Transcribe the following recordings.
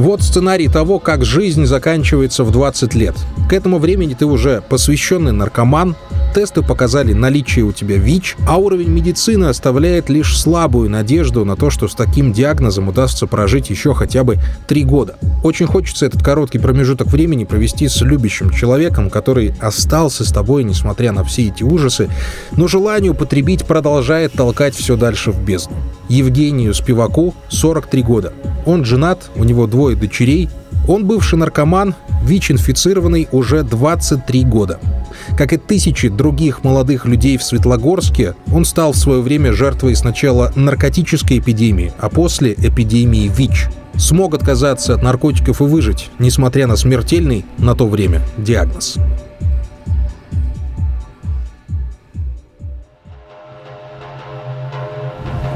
Вот сценарий того, как жизнь заканчивается в 20 лет. К этому времени ты уже посвященный наркоман, тесты показали наличие у тебя ВИЧ, а уровень медицины оставляет лишь слабую надежду на то, что с таким диагнозом удастся прожить еще хотя бы три года. Очень хочется этот короткий промежуток времени провести с любящим человеком, который остался с тобой, несмотря на все эти ужасы, но желание употребить продолжает толкать все дальше в бездну. Евгению Спиваку 43 года. Он женат, у него двое дочерей, он бывший наркоман, ВИЧ-инфицированный уже 23 года. Как и тысячи других молодых людей в Светлогорске, он стал в свое время жертвой сначала наркотической эпидемии, а после эпидемии ВИЧ. Смог отказаться от наркотиков и выжить, несмотря на смертельный на то время диагноз.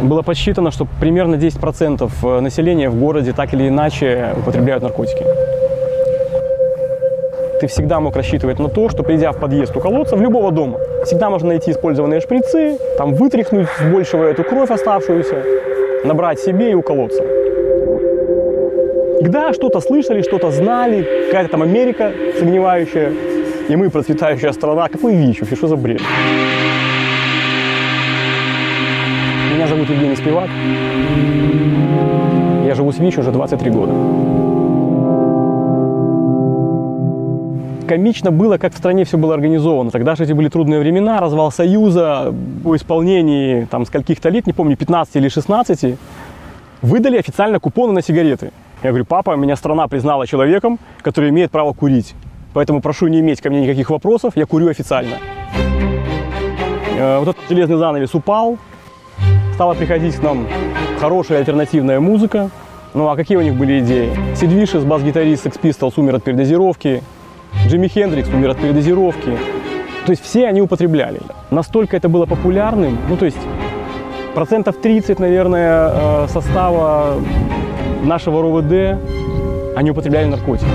Было подсчитано, что примерно 10% э, населения в городе так или иначе употребляют наркотики. Ты всегда мог рассчитывать на то, что придя в подъезд у колодца, в любого дома, всегда можно найти использованные шприцы, там вытряхнуть с большего эту кровь оставшуюся, набрать себе и уколоться. Когда что-то слышали, что-то знали, какая-то там Америка согнивающая, и мы процветающая страна. Какой ВИЧ вообще, что за бред? Меня зовут Евгений Спивак. Я живу с ВИЧ уже 23 года. Комично было, как в стране все было организовано. Тогда же эти были трудные времена, развал Союза, по исполнении там, скольких-то лет, не помню, 15 или 16, выдали официально купоны на сигареты. Я говорю, папа, меня страна признала человеком, который имеет право курить. Поэтому прошу не иметь ко мне никаких вопросов, я курю официально. Э, вот этот железный занавес упал, стала приходить к нам хорошая альтернативная музыка. Ну а какие у них были идеи? Сид Вишес, бас-гитарист Sex Pistols умер от передозировки, Джимми Хендрикс умер от передозировки. То есть все они употребляли. Настолько это было популярным, ну то есть процентов 30, наверное, э, состава нашего РОВД, они употребляли наркотики.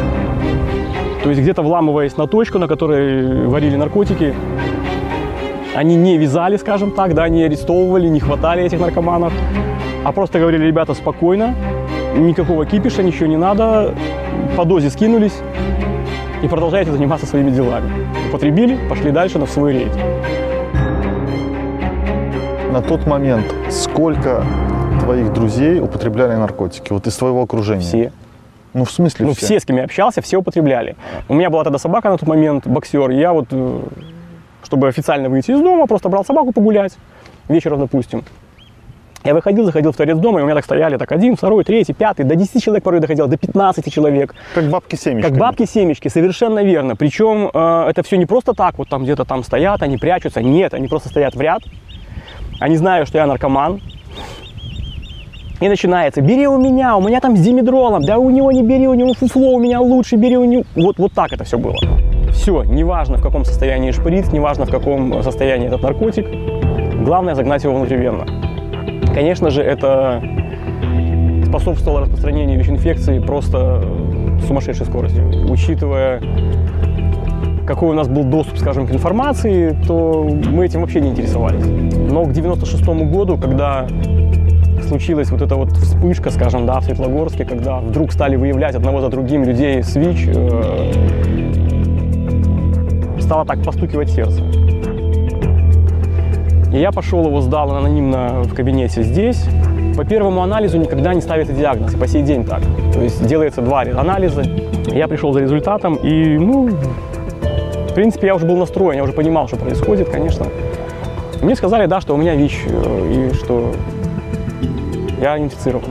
То есть где-то вламываясь на точку, на которой варили наркотики, они не вязали, скажем так, да, не арестовывали, не хватали этих наркоманов, а просто говорили, ребята, спокойно, никакого кипиша, ничего не надо, по дозе скинулись и продолжаете заниматься своими делами. Употребили, пошли дальше на свой рейд. На тот момент сколько твоих друзей употребляли наркотики? Вот из твоего окружения? Все. Ну, в смысле Ну, все? все, с кем я общался, все употребляли. У меня была тогда собака на тот момент, боксер, я вот, э, чтобы официально выйти из дома, просто брал собаку погулять, вечером, допустим. Я выходил, заходил в торец дома, и у меня так стояли, так один, второй, третий, пятый, до 10 человек порой доходило, до 15 человек. Как бабки-семечки. Как бабки-семечки, совершенно верно. Причем э, это все не просто так, вот там где-то там стоят, они прячутся. Нет, они просто стоят в ряд. Они знают, что я наркоман. И начинается, бери у меня, у меня там с димедролом, да у него не бери, у него фуфло, у меня лучше, бери у него. Вот, вот так это все было. Все, неважно в каком состоянии шприц, неважно в каком состоянии этот наркотик, главное загнать его внутривенно. Конечно же, это способствовало распространению ВИЧ-инфекции просто сумасшедшей скоростью. Учитывая, какой у нас был доступ, скажем, к информации, то мы этим вообще не интересовались. Но к 96 году, когда случилась вот эта вот вспышка, скажем, да, в Светлогорске, когда вдруг стали выявлять одного за другим людей с ВИЧ, э, стало так постукивать сердце. И я пошел его сдал анонимно в кабинете здесь. По первому анализу никогда не ставится диагноз, и по сей день так. То есть делается два анализа. Я пришел за результатом, и, ну, в принципе, я уже был настроен, я уже понимал, что происходит, конечно. Мне сказали, да, что у меня ВИЧ, э, и что я инфицирован.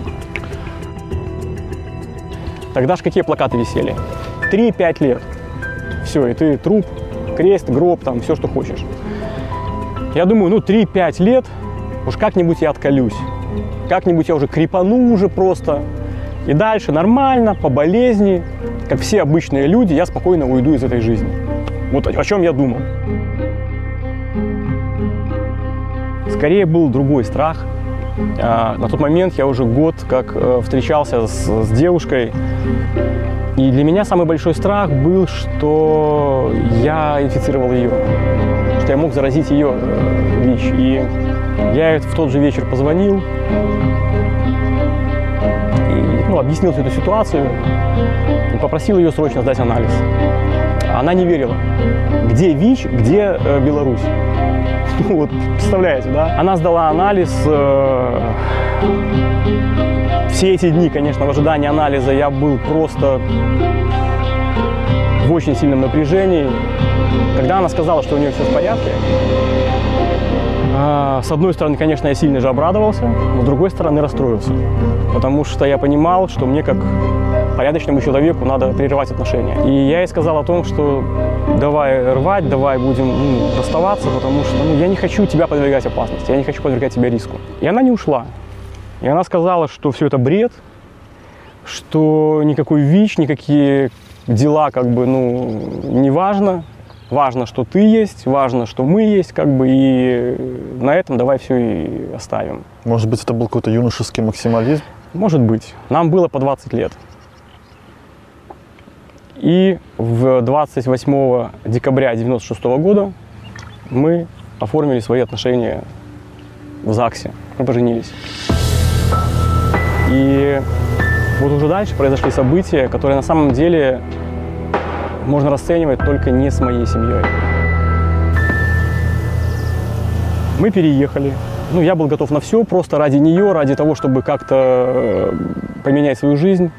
Тогда же какие плакаты висели? 3-5 лет. Все, и ты труп, крест, гроб, там, все, что хочешь. Я думаю, ну 3-5 лет, уж как-нибудь я отколюсь. Как-нибудь я уже крепану уже просто. И дальше нормально, по болезни, как все обычные люди, я спокойно уйду из этой жизни. Вот о, чем я думал. Скорее был другой страх. А, на тот момент я уже год как э, встречался с, с девушкой. И для меня самый большой страх был, что я инфицировал ее, что я мог заразить ее э, ВИЧ. И я в тот же вечер позвонил, и, ну, ну, объяснил всю эту ситуацию и попросил ее срочно сдать анализ. Она не верила. Где ВИЧ, где э, Беларусь? Вот, представляете, да? Она сдала анализ. Э, все эти дни, конечно, в ожидании анализа я был просто в очень сильном напряжении. Когда она сказала, что у нее все в порядке, а, с одной стороны, конечно, я сильно же обрадовался, но с другой стороны расстроился. Потому что я понимал, что мне как порядочному человеку надо прерывать отношения. И я ей сказал о том, что давай рвать, давай будем ну, расставаться, потому что ну, я не хочу тебя подвергать опасности, я не хочу подвергать тебя риску. И она не ушла. И она сказала, что все это бред, что никакой ВИЧ, никакие дела как бы, ну, не важно, важно, что ты есть, важно, что мы есть, как бы, и на этом давай все и оставим. Может быть, это был какой-то юношеский максимализм? Может быть. Нам было по 20 лет. И в 28 декабря 96 года мы оформили свои отношения в ЗАГСе. Мы поженились. И вот уже дальше произошли события, которые на самом деле можно расценивать только не с моей семьей. Мы переехали. Ну, я был готов на все, просто ради нее, ради того, чтобы как-то э, поменять свою жизнь.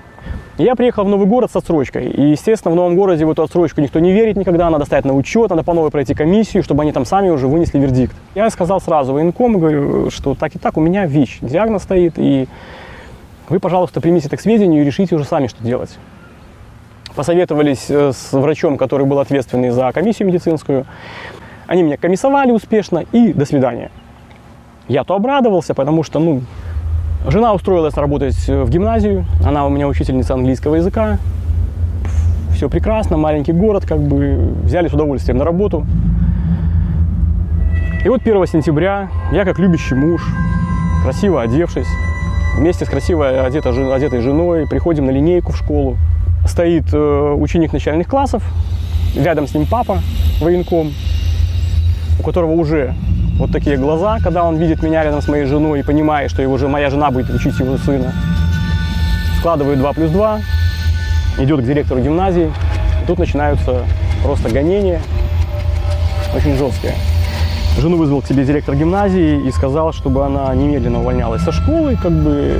Я приехал в новый город с отсрочкой. И, естественно, в новом городе в эту отсрочку никто не верит никогда. Надо стоять на учет, надо по новой пройти комиссию, чтобы они там сами уже вынесли вердикт. Я сказал сразу военком, говорю, что так и так у меня ВИЧ. Диагноз стоит, и вы, пожалуйста, примите это к сведению и решите уже сами, что делать посоветовались э, с врачом, который был ответственный за комиссию медицинскую. Они меня комиссовали успешно и до свидания. Я то обрадовался, потому что, ну, жена устроилась работать в гимназию, она у меня учительница английского языка. Все прекрасно, маленький город, как бы взяли с удовольствием на работу. И вот 1 сентября я, как любящий муж, красиво одевшись, вместе с красиво одетой, одетой женой, приходим на линейку в школу стоит э, ученик начальных классов, рядом с ним папа, военком, у которого уже вот такие глаза, когда он видит меня рядом с моей женой и понимает, что его же моя жена будет учить его сына. Складывает 2 плюс 2, идет к директору гимназии. И тут начинаются просто гонения, очень жесткие. Жену вызвал к себе директор гимназии и сказал, чтобы она немедленно увольнялась со школы, как бы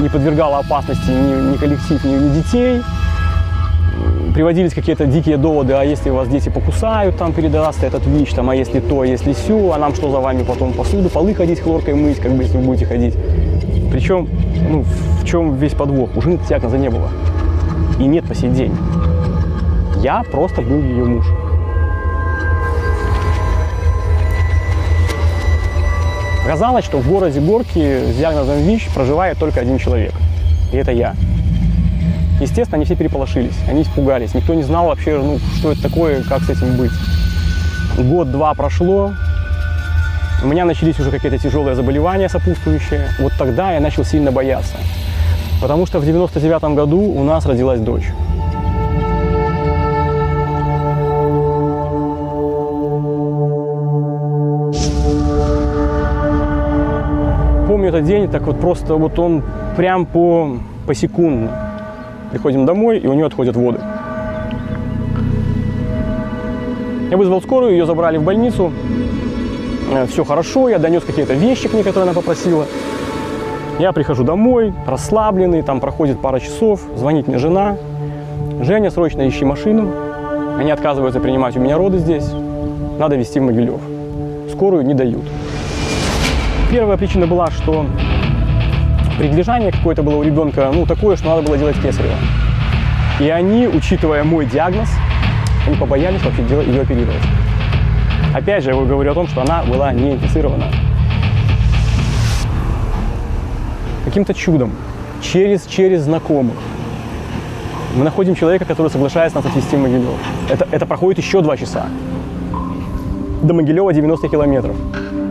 не подвергала опасности ни, ни коллектив, ни, ни детей. Приводились какие-то дикие доводы, а если вас дети покусают, там передастся этот ВИЧ, там, а если то, а если сю, а нам что за вами потом посуду, полы ходить хлоркой мыть, как бы, если вы будете ходить. Причем, ну, в чем весь подвох? У жены диагноза не было. И нет по сей день. Я просто был ее муж. Оказалось, что в городе Горки с диагнозом ВИЧ проживает только один человек. И это я. Естественно, они все переполошились, они испугались. Никто не знал вообще, ну, что это такое, как с этим быть. Год-два прошло, у меня начались уже какие-то тяжелые заболевания сопутствующие. Вот тогда я начал сильно бояться. Потому что в 99 году у нас родилась дочь. Помню этот день, так вот просто вот он прям по, по секунду. Приходим домой, и у нее отходят воды. Я вызвал скорую, ее забрали в больницу. Э, Все хорошо, я донес какие-то вещи к ней, которые она попросила. Я прихожу домой, расслабленный, там проходит пара часов, звонит мне жена. Женя, срочно ищи машину. Они отказываются принимать у меня роды здесь. Надо везти в Могилев. Скорую не дают. Первая причина была, что прилежание какое-то было у ребенка, ну, такое, что надо было делать кесарево. И они, учитывая мой диагноз, они побоялись вообще ее оперировать. Опять же, я говорю о том, что она была не инфицирована. Каким-то чудом, через, через знакомых, мы находим человека, который соглашается нас отвезти в Могилев. Это, это проходит еще два часа. До Могилева 90 километров.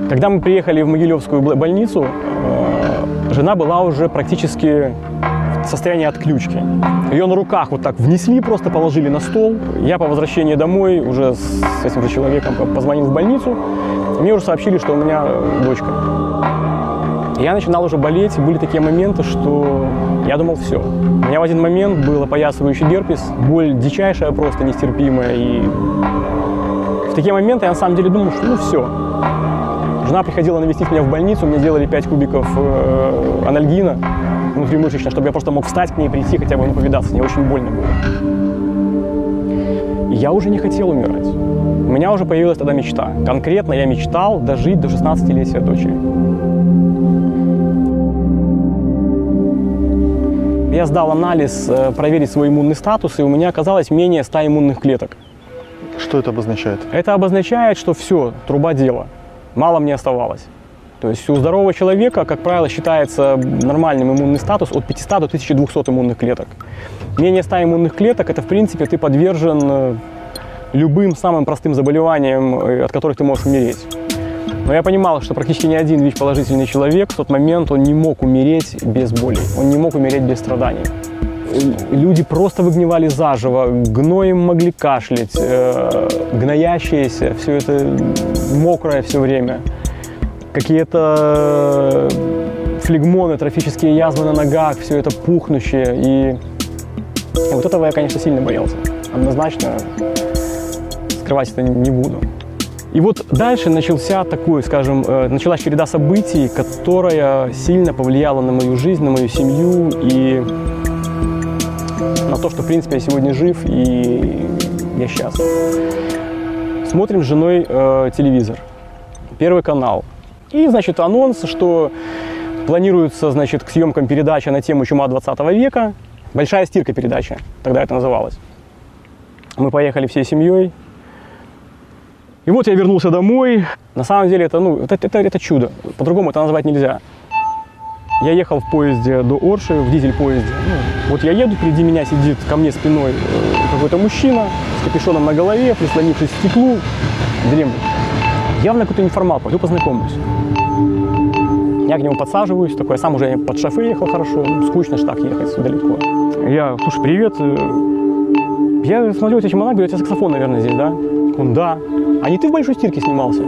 Когда мы приехали в Могилевскую больницу, э, жена была уже практически в состоянии отключки. Ее на руках вот так внесли, просто положили на стол. Я по возвращении домой уже с этим же человеком позвонил в больницу. Мне уже сообщили, что у меня э, дочка. Я начинал уже болеть, были такие моменты, что Я думал, все. У меня в один момент был опоясывающий герпес, боль дичайшая, просто нестерпимая. И в такие моменты я на самом деле думал, что ну все. Жена приходила навестить меня в больницу, мне делали 5 кубиков э, анальгина внутримышечно, чтобы я просто мог встать к ней, прийти, хотя бы ну, повидаться. Мне очень больно было. Я уже не хотел умирать. У меня уже появилась тогда мечта. Конкретно я мечтал дожить до 16-летия дочери. Я сдал анализ, э, проверить свой иммунный статус, и у меня оказалось менее 100 иммунных клеток. Что это обозначает? Это обозначает, что все, труба дела. Мало мне оставалось. То есть у здорового человека, как правило, считается нормальным иммунный статус от 500 до 1200 иммунных клеток. Менее 100 иммунных клеток – это, в принципе, ты подвержен э, любым самым простым заболеваниям, э, от которых ты можешь умереть. Но я понимал, что практически ни один ВИЧ-положительный человек в тот момент он не мог умереть без боли, он не мог умереть без страданий. Люди просто выгнивали заживо, гноем могли кашлять, э, гноящиеся, все это мокрое все время. Какие-то флегмоны, трофические язвы на ногах, все это пухнущее. И вот этого я, конечно, сильно боялся. Однозначно скрывать это не буду. И вот дальше начался такой, скажем, э, началась череда событий, которая сильно повлияла на мою жизнь, на мою семью и на то, что, в принципе, я сегодня жив и я счастлив. Смотрим с женой э, телевизор, первый канал. И, значит, анонс, что планируется, значит, к съемкам передача на тему чума 20 века. Большая стирка передача, тогда это называлось. Мы поехали всей семьей, и вот я вернулся домой. На самом деле это, ну, это, это, это чудо. По-другому это назвать нельзя. Я ехал в поезде до Орши, в дизель-поезде. Ну, вот я еду, впереди меня сидит ко мне спиной э, какой-то мужчина с капюшоном на голове, прислонившись к стеклу, дремлет. Явно какой-то неформал, пойду познакомлюсь. Я к нему подсаживаюсь, такой, я сам уже под шофе ехал хорошо, ну, скучно ж так ехать далеко. Я, слушай, привет, э, я смотрю, у тебя чемодан, говорю, у тебя саксофон, наверное, здесь, да? Он, да. А не ты в большой стирке снимался?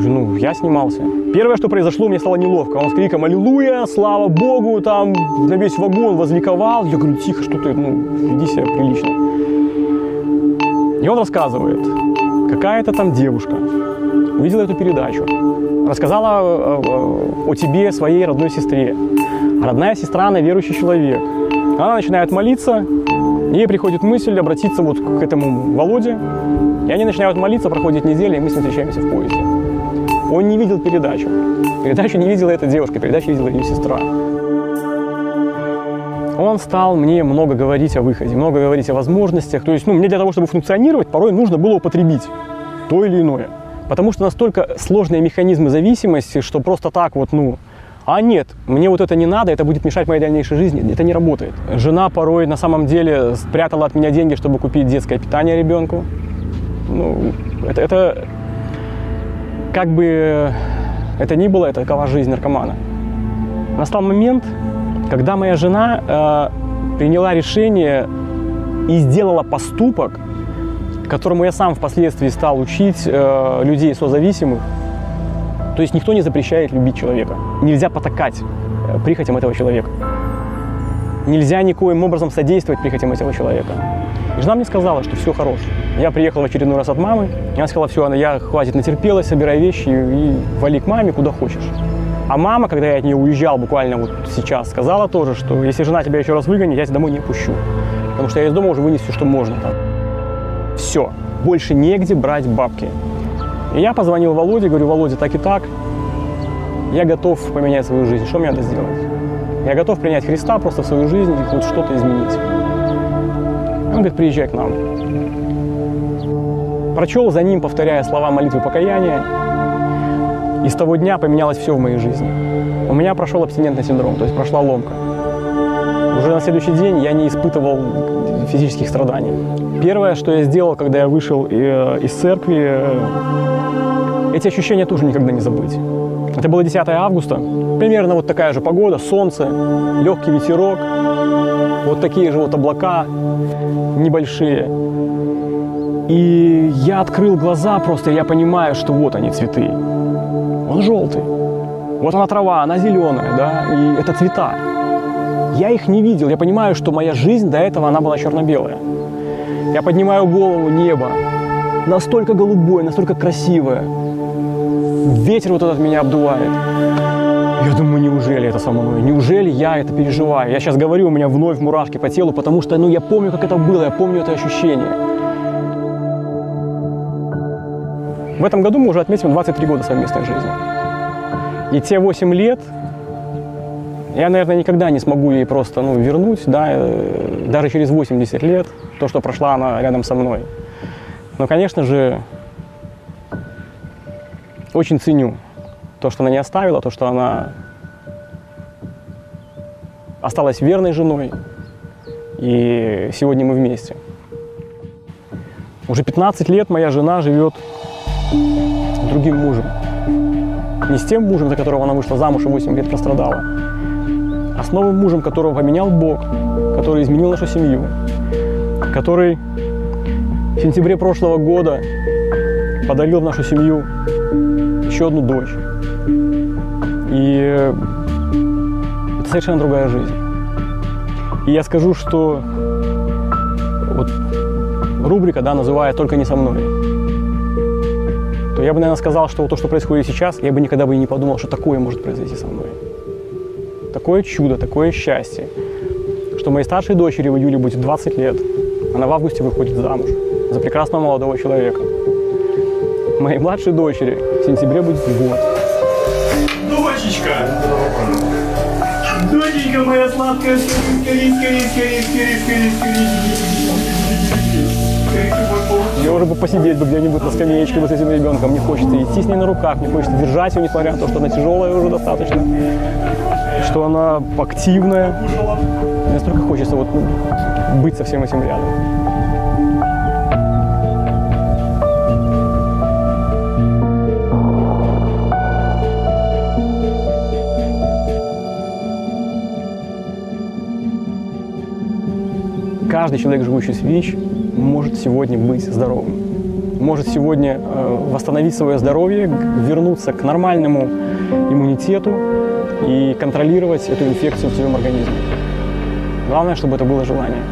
Ну, я снимался. Первое, что произошло, мне стало неловко. Он с криком «Аллилуйя! Слава Богу!» там на весь вагон возликовал. Я говорю, тихо, что ты, ну, веди себя прилично. И он рассказывает, какая-то там девушка увидела эту передачу, рассказала о, о, о тебе своей родной сестре. Родная сестра, она верующий человек. Она начинает молиться, ей приходит мысль обратиться вот к этому Володе, и они начинают молиться, проходит неделя, и мы с ним встречаемся в поезде. Он не видел передачу. Передачу не видела эта девушка, передачу видела ее сестра. Он стал мне много говорить о выходе, много говорить о возможностях. То есть, ну, мне для того, чтобы функционировать, порой нужно было употребить то или иное. Потому что настолько сложные механизмы зависимости, что просто так вот, ну, а нет, мне вот это не надо, это будет мешать моей дальнейшей жизни. Это не работает. Жена порой на самом деле спрятала от меня деньги, чтобы купить детское питание ребенку. Ну, это, это как бы это ни было, это такова жизнь наркомана. Настал момент, когда моя жена э, приняла решение и сделала поступок, которому я сам впоследствии стал учить э, людей созависимых. То есть никто не запрещает любить человека. Нельзя потакать э, прихотям этого человека. Нельзя никоим образом содействовать прихотям этого человека. И жена мне сказала, что все хорошо. Я приехал в очередной раз от мамы. Она сказала, все, она, я хватит натерпелась, собирай вещи и вали к маме куда хочешь. А мама, когда я от нее уезжал буквально вот сейчас, сказала тоже, что если жена тебя еще раз выгонит, я тебя домой не пущу. Потому что я из дома уже вынес все, что можно там. Все, больше негде брать бабки. И я позвонил Володе, говорю, Володя, так и так, я готов поменять свою жизнь. Что мне надо сделать? Я готов принять Христа просто в свою жизнь и хоть что-то изменить. Он говорит, приезжай к нам. Прочел за ним, повторяя слова молитвы покаяния. И с того дня поменялось все в моей жизни. У меня прошел абстинентный синдром, то есть прошла ломка. Уже на следующий день я не испытывал физических страданий. Первое, что я сделал, когда я вышел э, из церкви, э, эти ощущения тоже никогда не забыть. Это было 10 августа, примерно вот такая же погода, солнце, легкий ветерок, вот такие же вот облака небольшие. И я открыл глаза просто, и я понимаю, что вот они цветы. Он желтый. Вот она трава, она зеленая, да, и это цвета. Я их не видел. Я понимаю, что моя жизнь до этого, она была черно-белая. Я поднимаю голову, небо. Настолько голубое, настолько красивое. Ветер вот этот меня обдувает. Я думаю, неужели это со мной? Неужели я это переживаю? Я сейчас говорю, у меня вновь мурашки по телу, потому что ну, я помню, как это было, я помню это ощущение. В этом году мы уже отметим 23 года совместной жизни. И те 8 лет я, наверное, никогда не смогу ей просто ну, вернуть, да, э, даже через 80 лет, то, что прошла она рядом со мной. Но, конечно же, очень ценю то, что она не оставила, то, что она осталась верной женой. И сегодня мы вместе. Уже 15 лет моя жена живет с другим мужем. Не с тем мужем, за которого она вышла замуж и 8 лет прострадала, а с новым мужем, которого поменял Бог, который изменил нашу семью, который в сентябре прошлого года подарил в нашу семью еще одну дочь. И это совершенно другая жизнь. И я скажу, что вот рубрика, да, называет «Только не со мной», то я бы, наверное, сказал, что вот то, что происходит сейчас, я бы никогда бы и не подумал, что такое может произойти со мной. Такое чудо, такое счастье, что моей старшей дочери в июле будет 20 лет. Она в августе выходит замуж за прекрасного молодого человека. Моей младшей дочери в сентябре будет год. Дочечка! Доченька моя сладкая, скорее, скорее, скорее, скорее, скорее, скорее, Мне уже бы посидеть бы где-нибудь на скамеечке вот с этим ребенком. Мне хочется идти с ней на руках, мне хочется держать ее, несмотря на то, что она тяжелая уже достаточно, что она активная. Мне столько хочется вот ну, быть со всем этим рядом. Каждый человек, живущий с ВИЧ, может сегодня быть здоровым. Может сегодня э, восстановить свое здоровье, вернуться к нормальному иммунитету и контролировать эту инфекцию в своем организме. Главное, чтобы это было желание.